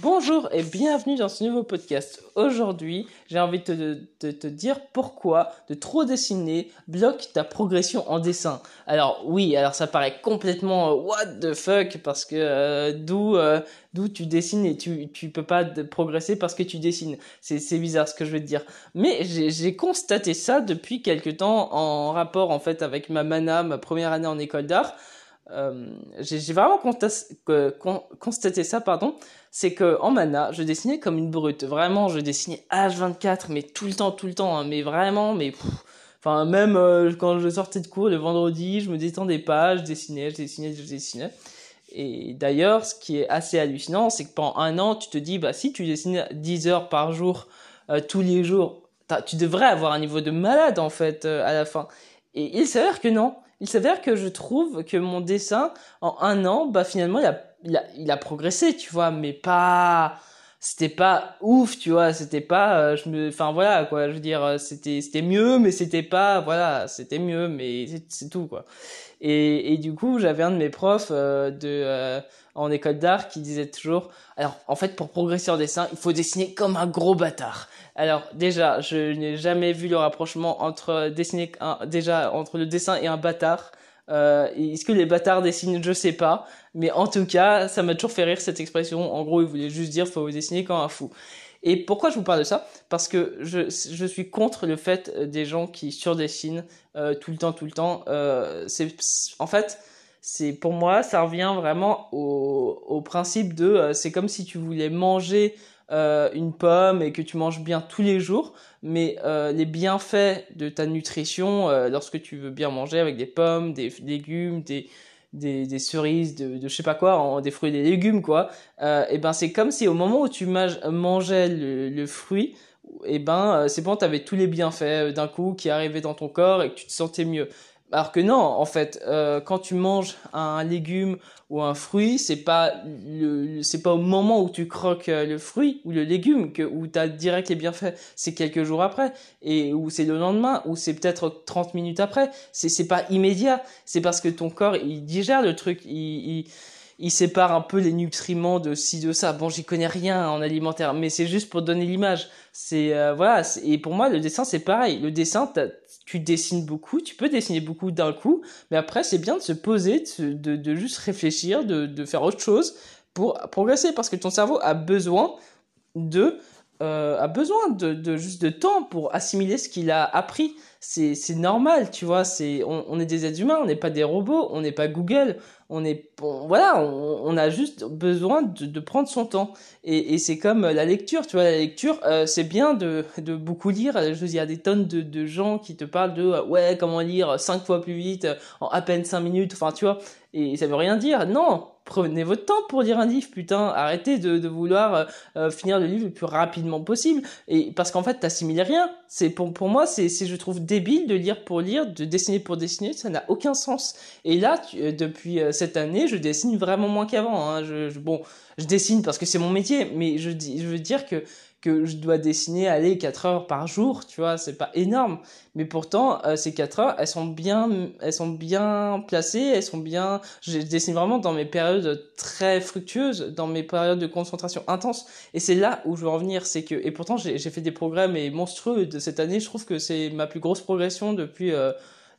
Bonjour et bienvenue dans ce nouveau podcast. Aujourd'hui, j'ai envie de te, dire pourquoi de trop dessiner bloque ta progression en dessin. Alors oui, alors ça paraît complètement euh, what the fuck parce que euh, d'où euh, d'où tu dessines et tu tu peux pas progresser parce que tu dessines. C'est c'est bizarre ce que je vais te dire. Mais j'ai constaté ça depuis quelque temps en rapport en fait avec ma mana, ma première année en école d'art. J'ai vraiment constaté ça, pardon, c'est que en mana, je dessinais comme une brute. Vraiment, je dessinais H24, mais tout le temps, tout le temps, hein. mais vraiment, mais enfin même euh, quand je sortais de cours le vendredi, je me détendais pas, je dessinais, je dessinais, je dessinais. Et d'ailleurs, ce qui est assez hallucinant, c'est que pendant un an, tu te dis, bah si tu dessines 10 heures par jour, euh, tous les jours, tu devrais avoir un niveau de malade en fait euh, à la fin. Et il s'avère que non. Il s'avère que je trouve que mon dessin, en un an, bah finalement, il a il a, il a progressé, tu vois, mais pas, c'était pas ouf, tu vois, c'était pas, euh, je me, enfin voilà, quoi, je veux dire, euh, c'était, c'était mieux, mais c'était pas, voilà, c'était mieux, mais c'est tout, quoi. Et, et du coup, j'avais un de mes profs euh, de, en école d'art qui disait toujours, alors, en fait, pour progresser en dessin, il faut dessiner comme un gros bâtard. Alors, déjà, je n'ai jamais vu le rapprochement entre dessiner, un, déjà, entre le dessin et un bâtard. Euh, Est-ce que les bâtards dessinent? Je sais pas. Mais en tout cas, ça m'a toujours fait rire cette expression. En gros, il voulait juste dire faut vous dessiner comme un fou. Et pourquoi je vous parle de ça? Parce que je, je suis contre le fait euh, des gens qui surdessinent euh, tout le temps, tout le temps. Euh, c'est en fait, c'est pour moi, ça revient vraiment au, au principe de, euh, c'est comme si tu voulais manger euh, une pomme et que tu manges bien tous les jours, mais euh, les bienfaits de ta nutrition, euh, lorsque tu veux bien manger avec des pommes, des légumes, des, des, des cerises, de, de je sais pas quoi, des fruits et des légumes, quoi, et ben c'est comme si au moment où tu mangeais le, le fruit, et ben c'est bon, tu avais tous les bienfaits d'un coup qui arrivaient dans ton corps et que tu te sentais mieux. Alors que non, en fait, euh, quand tu manges un légume ou un fruit, c'est pas le, c'est pas au moment où tu croques euh, le fruit ou le légume que où t'as direct les bienfaits. C'est quelques jours après et ou c'est le lendemain ou c'est peut-être 30 minutes après. C'est c'est pas immédiat. C'est parce que ton corps il digère le truc, il, il il sépare un peu les nutriments de ci de ça. Bon, j'y connais rien en alimentaire, mais c'est juste pour donner l'image. C'est euh, voilà. Et pour moi, le dessin c'est pareil. Le dessin, tu dessines beaucoup, tu peux dessiner beaucoup d'un coup, mais après c'est bien de se poser, de, juste réfléchir, de faire autre chose pour progresser, parce que ton cerveau a besoin de euh, a besoin de, de, juste de temps pour assimiler ce qu'il a appris. C'est, normal, tu vois. C'est, on, on est des êtres humains, on n'est pas des robots, on n'est pas Google. On est, voilà, on, on, a juste besoin de, de prendre son temps. Et, et c'est comme la lecture, tu vois. La lecture, euh, c'est bien de, de beaucoup lire. Je il y a des tonnes de, de gens qui te parlent de euh, ouais, comment lire cinq fois plus vite en à peine cinq minutes. Enfin, tu vois. Et ça veut rien dire. Non, prenez votre temps pour lire un livre, putain, arrêtez de, vouloir euh, euh, finir le livre le plus rapidement possible. Et parce qu'en fait, t'assimiles rien. C'est pour pour moi, c'est je trouve débile de lire pour lire, de dessiner pour dessiner, ça n'a aucun sens. Et là, euh, depuis cette année, je dessine vraiment moins qu'avant. Hein. Je, je, bon, je dessine parce que c'est mon métier, mais je je veux dire que que je dois dessiner aller 4 heures par jour, tu vois, c'est pas énorme, mais pourtant euh, ces 4 heures, elles sont bien elles sont bien placées, elles sont bien je dessine vraiment dans mes périodes très fructueuses, dans mes périodes de concentration intense. Et c'est là où je veux en venir, c'est que et pourtant j'ai fait des progrès mais monstrueux de cette année, je trouve que c'est ma plus grosse progression depuis euh,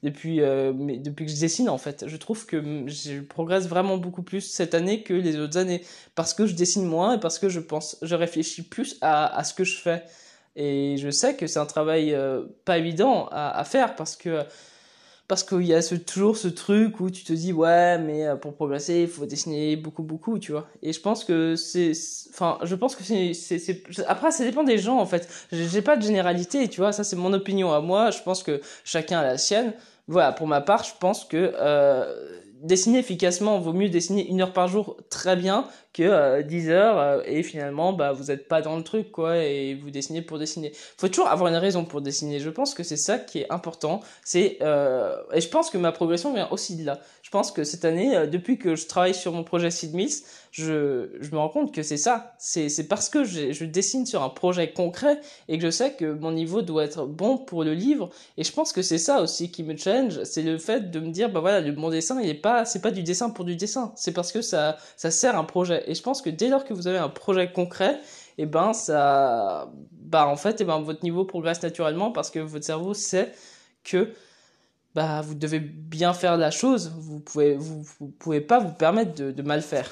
depuis euh, depuis que je dessine en fait. Je trouve que je progresse vraiment beaucoup plus cette année que les autres années parce que je dessine moins et parce que je pense je réfléchis plus à, à ce que je fais. Et je sais que c'est un travail euh, pas évident à, à, faire parce que parce qu'il y a ce, toujours ce truc où tu te dis ouais mais euh, pour progresser il faut dessiner beaucoup beaucoup tu vois. Et je pense que c'est enfin je pense que c'est c'est après ça dépend des gens en fait. J'ai pas de généralité tu vois ça c'est mon opinion à moi. Je pense que chacun a la sienne. Voilà, pour ma part, je pense que euh, dessiner efficacement vaut mieux dessiner une heure par jour très bien que euh, 10 heures euh, et finalement bah vous êtes pas dans le truc quoi et vous dessinez pour dessiner. Faut toujours avoir une raison pour dessiner. Je pense que c'est ça qui est important. C'est euh, et je pense que ma progression vient aussi de là. Je pense que cette année, euh, depuis que je travaille sur mon projet Sid je, je me rends compte que c'est ça. C'est, c'est parce que je, dessine sur un projet concret et que je sais que mon niveau doit être bon pour le livre. Et je pense que c'est ça aussi qui me change. C'est le fait de me dire, bah voilà, mon dessin, il est pas, c'est pas du dessin pour du dessin. C'est parce que ça, ça sert un projet. Et je pense que dès lors que vous avez un projet concret, et eh ben ça, bah en fait, et eh ben votre niveau progresse naturellement parce que votre cerveau sait que bah vous devez bien faire la chose. Vous pouvez vous, pouvez pas vous permettre de, mal faire.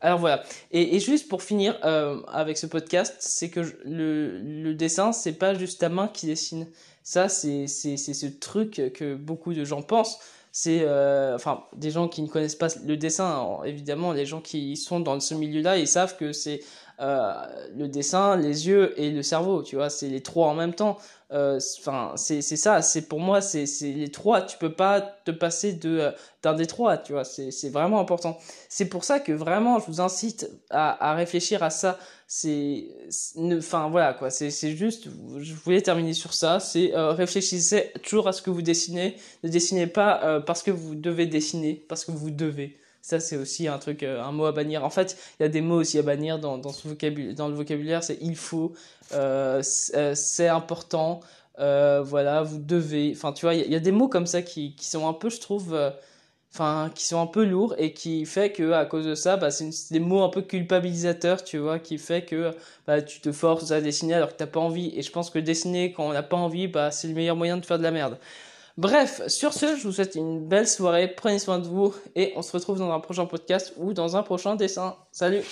Alors voilà. Et, juste pour finir euh, avec ce podcast, c'est que le, le dessin, c'est pas juste ta main qui dessine. Ça, c'est ce truc que beaucoup de gens pensent c'est euh, enfin des gens qui ne connaissent pas le dessin évidemment les gens qui sont dans ce milieu-là ils savent que c'est euh, le dessin les yeux et le cerveau tu vois c'est les trois en même temps. Euh, enfin c'est ça c'est pour moi c'est les trois tu peux pas te passer de d'un des trois tu vois c'est vraiment important. C'est pour ça que vraiment je vous incite à à réfléchir à ça. C'est enfin voilà quoi c'est juste je voulais terminer sur ça c'est euh, réfléchissez toujours à ce que vous dessinez. Ne dessinez pas euh, parce que vous devez dessiner parce que vous devez ça c'est aussi un truc euh, un mot à bannir. En fait il y a des mots aussi à bannir dans dans ce vocabulaire dans le vocabulaire c'est il faut c'est important voilà vous devez enfin tu vois il y, y, a des mots comme ça qui qui sont un peu je trouve enfin qui sont un peu lourds et qui fait que à cause de ça bah c'est des mots un peu culpabilisateurs tu vois qui fait que bah tu te forces à dessiner alors que t'as pas envie. Et je pense que dessiner quand on n'a pas envie bah c'est le meilleur moyen de faire de la merde bref sur ce je vous souhaite une belle soirée. Prenez soin de vous et on se retrouve dans un prochain podcast ou dans un prochain dessin. Salut